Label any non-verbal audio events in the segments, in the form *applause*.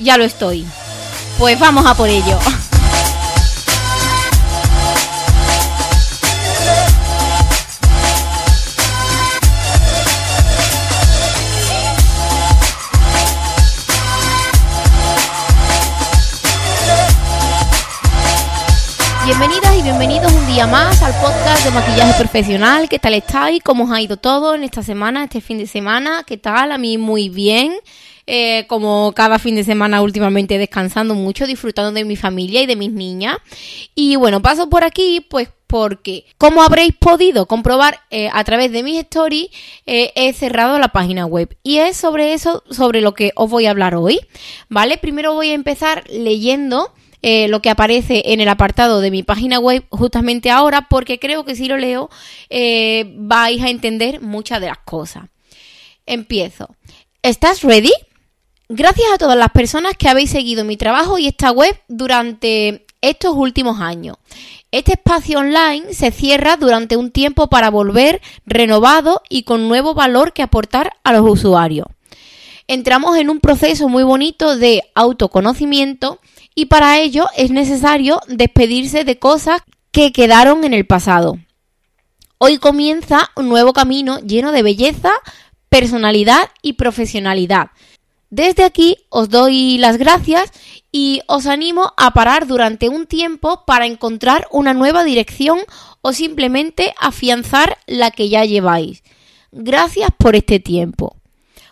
ya lo estoy. Pues vamos a por ello. *laughs* Bienvenidas y bienvenidos un día más al podcast de maquillaje profesional. ¿Qué tal estáis? ¿Cómo os ha ido todo en esta semana, este fin de semana? ¿Qué tal? A mí muy bien. Eh, como cada fin de semana últimamente descansando mucho, disfrutando de mi familia y de mis niñas. Y bueno, paso por aquí pues porque, como habréis podido comprobar eh, a través de mis stories, eh, he cerrado la página web. Y es sobre eso, sobre lo que os voy a hablar hoy. ¿Vale? Primero voy a empezar leyendo lo que aparece en el apartado de mi página web justamente ahora, porque creo que si lo leo vais a entender muchas de las cosas. Empiezo. ¿Estás ready? Gracias a todas las personas que habéis seguido mi trabajo y esta web durante estos últimos años. Este espacio online se cierra durante un tiempo para volver renovado y con nuevo valor que aportar a los usuarios. Entramos en un proceso muy bonito de autoconocimiento y para ello es necesario despedirse de cosas que quedaron en el pasado. Hoy comienza un nuevo camino lleno de belleza, personalidad y profesionalidad desde aquí os doy las gracias y os animo a parar durante un tiempo para encontrar una nueva dirección o simplemente afianzar la que ya lleváis. Gracias por este tiempo.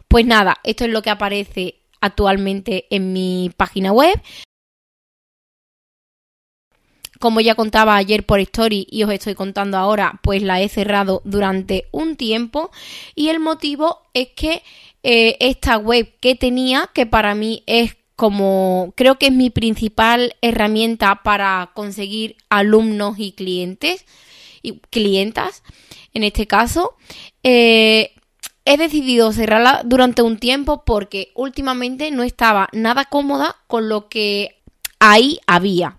Pues nada, esto es lo que aparece actualmente en mi página web. Como ya contaba ayer por Story y os estoy contando ahora, pues la he cerrado durante un tiempo y el motivo es que eh, esta web que tenía, que para mí es como creo que es mi principal herramienta para conseguir alumnos y clientes y clientas en este caso eh, he decidido cerrarla durante un tiempo porque últimamente no estaba nada cómoda con lo que ahí había.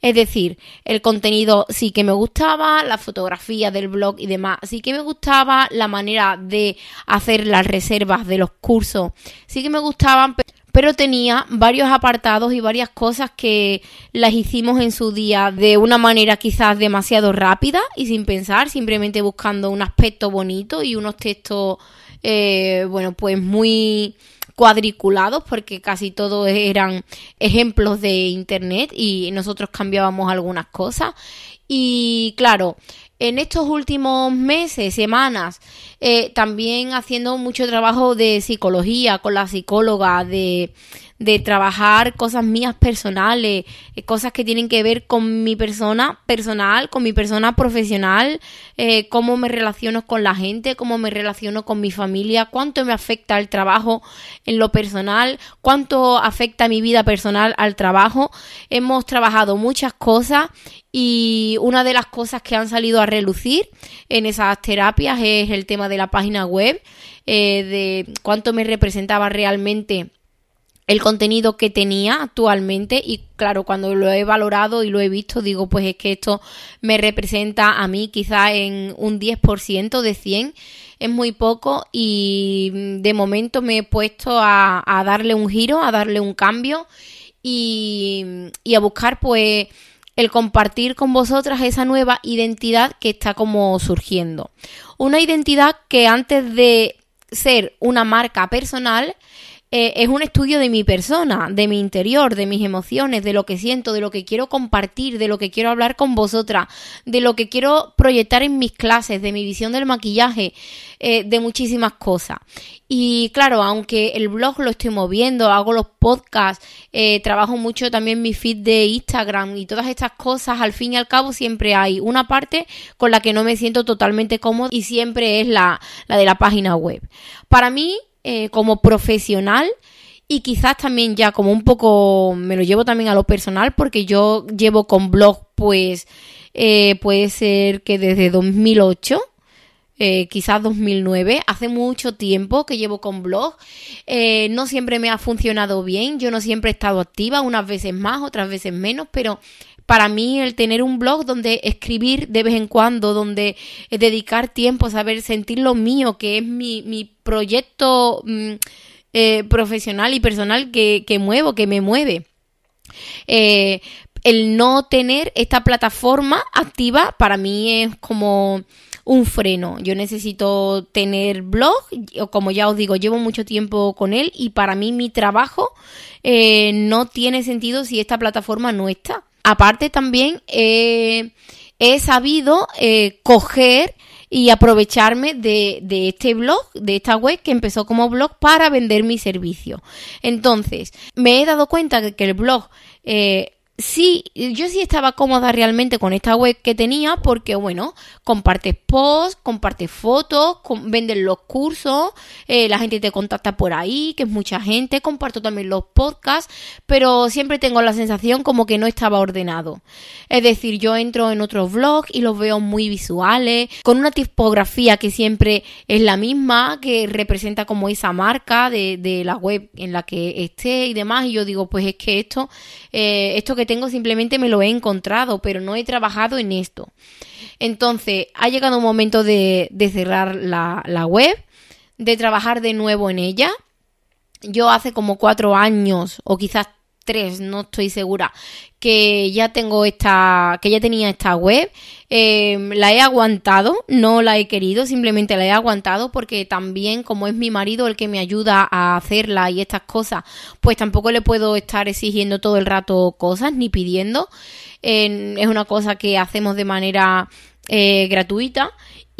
Es decir, el contenido sí que me gustaba, la fotografía del blog y demás sí que me gustaba, la manera de hacer las reservas de los cursos sí que me gustaban, pero tenía varios apartados y varias cosas que las hicimos en su día de una manera quizás demasiado rápida y sin pensar, simplemente buscando un aspecto bonito y unos textos, eh, bueno, pues muy cuadriculados porque casi todos eran ejemplos de internet y nosotros cambiábamos algunas cosas. Y claro en estos últimos meses, semanas, eh, también haciendo mucho trabajo de psicología con la psicóloga, de, de trabajar cosas mías personales, eh, cosas que tienen que ver con mi persona personal, con mi persona profesional, eh, cómo me relaciono con la gente, cómo me relaciono con mi familia, cuánto me afecta el trabajo en lo personal, cuánto afecta mi vida personal al trabajo. Hemos trabajado muchas cosas y una de las cosas que han salido a relucir en esas terapias es el tema de la página web, eh, de cuánto me representaba realmente el contenido que tenía actualmente y claro, cuando lo he valorado y lo he visto, digo, pues es que esto me representa a mí quizá en un 10% de 100, es muy poco y de momento me he puesto a, darle un giro, a darle un cambio y, y a buscar pues el compartir con vosotras esa nueva identidad que está como surgiendo. Una identidad que antes de ser una marca personal, eh, es un estudio de mi persona, de mi interior, de mis emociones, de lo que siento, de lo que quiero compartir, de lo que quiero hablar con vosotras, de lo que quiero proyectar en mis clases, de mi visión del maquillaje, eh, de muchísimas cosas. Y claro, aunque el blog lo estoy moviendo, hago los podcasts, eh, trabajo mucho también mi feed de Instagram y todas estas cosas, al fin y al cabo siempre hay una parte con la que no me siento totalmente cómodo y siempre es la, la de la página web. Para mí, eh, como profesional, y quizás también ya como un poco me lo llevo también a lo personal porque yo llevo con blog pues eh, puede ser que desde 2008 eh, quizás 2009, hace mucho tiempo que llevo con blog, eh, no siempre me ha funcionado bien, yo no siempre he estado activa, unas veces más, otras veces menos, pero para mí el tener un blog donde escribir de vez en cuando, donde dedicar tiempo, saber sentir lo mío, que es mi, mi proyecto mm, eh, profesional y personal que, que, muevo, que me mueve. el no tener esta plataforma activa para mí es como un freno. Yo necesito tener blog, o como ya os digo, llevo mucho tiempo con él y para mí mi trabajo eh, no tiene sentido si esta plataforma no está. Aparte también he sabido eh, coger y aprovecharme de, de, este blog, de esta web que empezó como blog para vender mi servicio. Entonces, me he dado cuenta de que el blog eh, sí, yo sí estaba cómoda realmente con esta web que tenía porque, bueno, compartes posts, compartes fotos, venden los cursos, eh, la gente te contacta por ahí, que es mucha gente, comparto también los podcasts, pero siempre tengo la sensación como que no estaba ordenado. Es decir, yo entro en otros blogs y los veo muy visuales, con una tipografía que siempre es la misma, que representa como esa marca de, de la web en la que esté y demás, y yo digo, pues es que esto, eh, esto que tengo simplemente me lo he encontrado, pero no he trabajado en esto. Entonces, ha llegado un momento de, cerrar la, la web, de trabajar de nuevo en ella. Yo hace como cuatro años, o quizás tres, no estoy segura, que ya tengo esta, que ya tenía esta web. Em, la he aguantado, no la he querido, simplemente la he aguantado porque también como es mi marido el que me ayuda a hacerla y estas cosas, pues tampoco le puedo estar exigiendo todo el rato cosas ni pidiendo. es una cosa que hacemos de manera eh, gratuita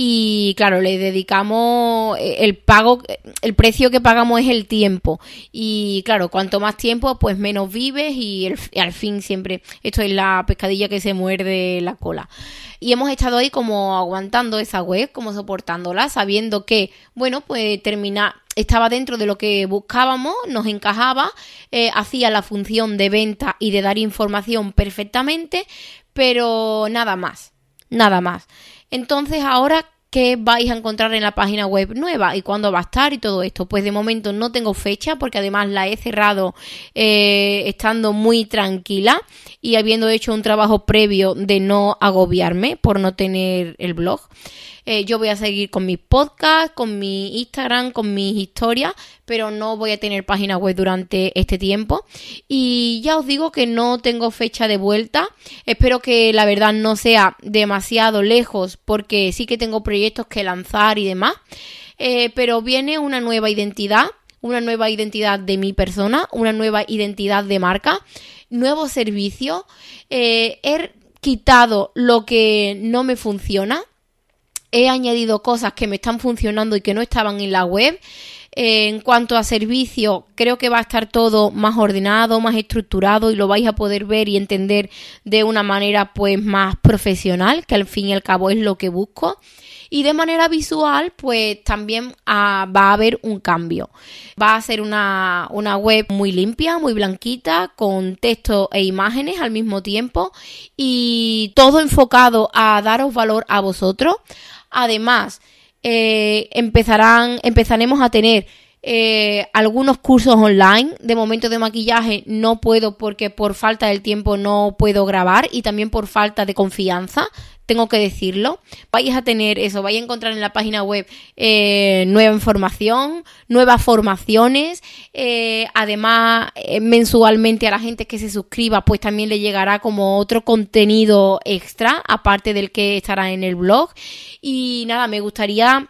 y claro, le dedicamos eh, el pago, el precio que pagamos es el tiempo. Y claro, cuanto más tiempo, pues menos vives y, al fin siempre, esto es la pescadilla que se muerde la cola. Y hemos estado ahí como aguantando esa web, como soportándola, sabiendo que, bueno, pues termina, estaba dentro de lo que buscábamos, nos encajaba, eh, hacía la función de venta y de dar información perfectamente, pero nada más, nada más. Entonces, ahora, ¿qué vais a encontrar en la página web nueva y cuándo va a estar y todo esto? Pues de momento no tengo fecha porque además la he cerrado eh, estando muy tranquila y habiendo hecho un trabajo previo de no agobiarme por no tener el blog. Eh, yo voy a seguir con mis podcasts, con mi Instagram, con mis historias, pero no voy a tener página web durante este tiempo. Y ya os digo que no tengo fecha de vuelta. Espero que la verdad no sea demasiado lejos porque sí que tengo proyectos que lanzar y demás. Eh, pero viene una nueva identidad, una nueva identidad de mi persona, una nueva identidad de marca, nuevo servicio. Eh, he quitado lo que no me funciona he añadido cosas que me están funcionando y que no estaban en la web. Eh, en cuanto a servicio, creo que va a estar todo más ordenado, más estructurado y lo vais a poder ver y entender de una manera pues más profesional, que al fin y al cabo es lo que busco. Y de manera visual, pues también ah, va a haber un cambio. Va a ser una, una web muy limpia, muy blanquita, con texto e imágenes al mismo tiempo y todo enfocado a daros valor a vosotros, Además, eh, empezarán, empezaremos a tener eh, algunos cursos online. De momento de maquillaje no puedo porque por falta del tiempo no puedo grabar y también por falta de confianza. Tengo que decirlo. Vais a tener eso, vais a encontrar en la página web eh, nueva información, nuevas formaciones. Eh, además, mensualmente a la gente que se suscriba, pues también le llegará como otro contenido extra, aparte del que estará en el blog. Y nada, me gustaría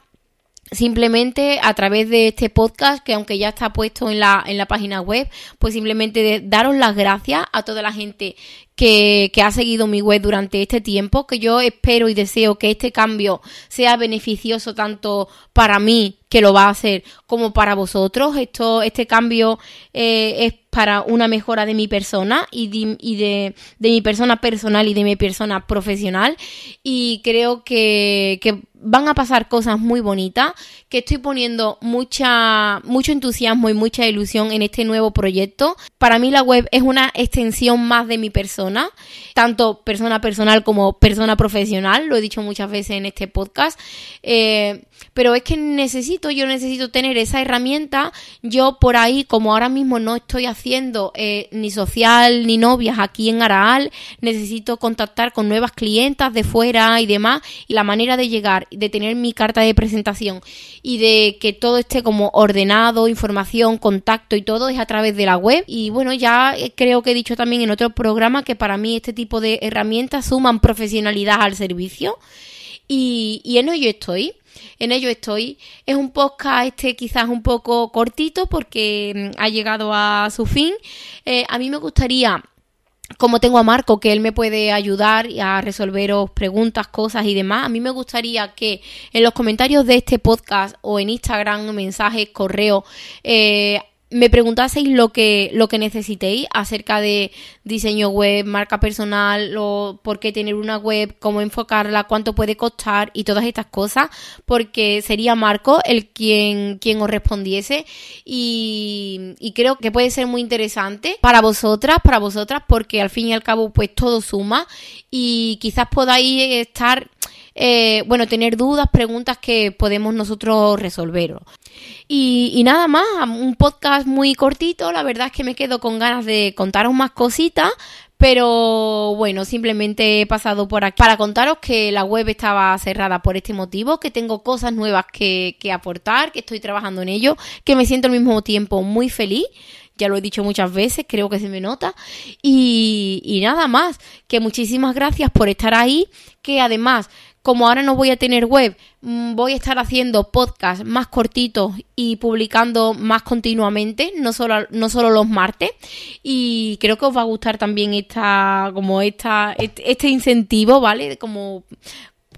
simplemente a través de este podcast, que aunque ya está puesto en la, en la página web, pues simplemente daros las gracias a toda la gente que, ha seguido mi web durante este tiempo, que yo espero y deseo que este cambio sea beneficioso tanto para mí, que lo va a hacer, como para vosotros. Esto, este cambio eh, es para una mejora de mi persona y, de, mi persona personal y de mi persona profesional. Y creo que, que van a pasar cosas muy bonitas, que estoy poniendo mucha, mucho entusiasmo y mucha ilusión en este nuevo proyecto. Para mí la web es una extensión más de mi persona, tanto persona personal como persona profesional, lo he dicho muchas veces en este podcast. Eh, pero es que necesito, yo necesito tener esa herramienta. Yo por ahí, como ahora mismo no estoy haciendo eh, ni social ni novias aquí en Araal, necesito contactar con nuevas clientas de fuera y demás. Y la manera de llegar, de tener mi carta de presentación y de que todo esté como ordenado, información, contacto y todo es a través de la web. Y bueno, ya eh, creo que he dicho también en otro programa que para mí este tipo de herramientas suman profesionalidad al servicio. Y, y en ello estoy en ello estoy. Es un podcast este quizás un poco cortito porque mm, ha llegado a su fin. Eh, a mí me gustaría como tengo a Marco, que él me puede ayudar a resolveros preguntas, cosas y demás, a mí me gustaría que en los comentarios de este podcast o en Instagram, mensajes, correo, eh, me preguntaseis lo que, lo que necesitéis acerca de diseño web, marca personal, o por qué tener una web, cómo enfocarla, cuánto puede costar y todas estas cosas, porque sería Marco el quien, quien os respondiese y, creo que puede ser muy interesante para vosotras, para vosotras, porque al fin y al cabo pues todo suma y quizás podáis estar eh, bueno, tener dudas, preguntas que podemos nosotros resolver. Y, nada más, un podcast muy cortito, la verdad es que me quedo con ganas de contaros más cositas, pero bueno, simplemente he pasado por aquí para contaros que la web estaba cerrada por este motivo, que tengo cosas nuevas que, aportar, que estoy trabajando en ello, que me siento al mismo tiempo muy feliz ya lo he dicho muchas veces, creo que se me nota. Y, y, nada más, que muchísimas gracias por estar ahí, que además como ahora no voy a tener web, mm, voy a estar haciendo podcasts más cortitos y publicando más continuamente, no solo, no solo los martes. Y creo que os va a gustar también esta, como esta, este, este incentivo, ¿vale? Como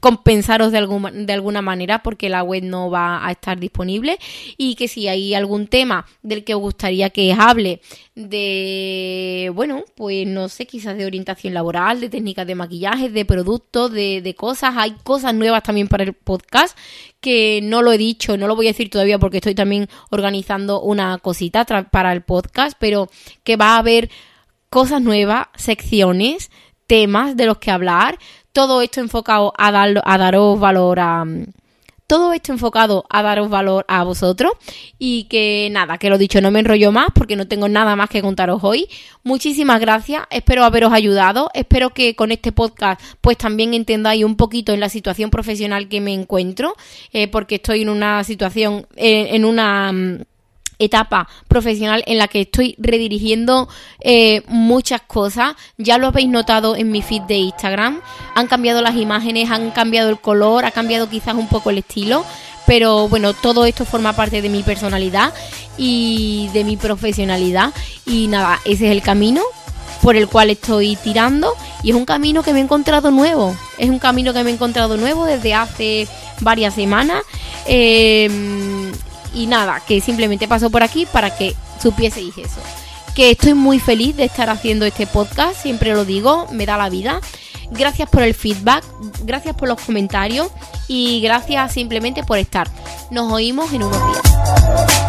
compensaros de, de alguna manera porque la web no va a estar disponible. Y que si hay algún tema del que os gustaría que hable de, bueno, pues no sé, quizás de orientación laboral, de técnicas de maquillaje, de productos, de, de cosas, hay cosas nuevas también para el podcast que no lo he dicho, no lo voy a decir todavía porque estoy también organizando una cosita para el podcast, pero que va a haber cosas nuevas, secciones, temas de los que hablar, todo esto enfocado a, dar, a daros valor a... Todo esto enfocado a daros valor a vosotros y que nada, que lo dicho, no me enrollo más porque no tengo nada más que contaros hoy. Muchísimas gracias, espero haberos ayudado, espero que con este podcast pues también entendáis un poquito en la situación profesional que me encuentro, eh, porque estoy en una situación, eh, en una mm, etapa profesional en la que estoy redirigiendo eh, muchas cosas. Ya lo habéis notado en mi feed de Instagram. Han cambiado las imágenes, han cambiado el color, ha cambiado quizás un poco el estilo. Pero bueno, todo esto forma parte de mi personalidad y de mi profesionalidad. Y nada, ese es el camino por el cual estoy tirando. Y es un camino que me he encontrado nuevo. Es un camino que me he encontrado nuevo desde hace varias semanas. Eh, y nada, que simplemente paso por aquí para que supieseis eso. Que estoy muy feliz de estar haciendo este podcast, siempre lo digo, me da la vida. Gracias por el feedback, gracias por los comentarios y gracias simplemente por estar. Nos oímos en unos días.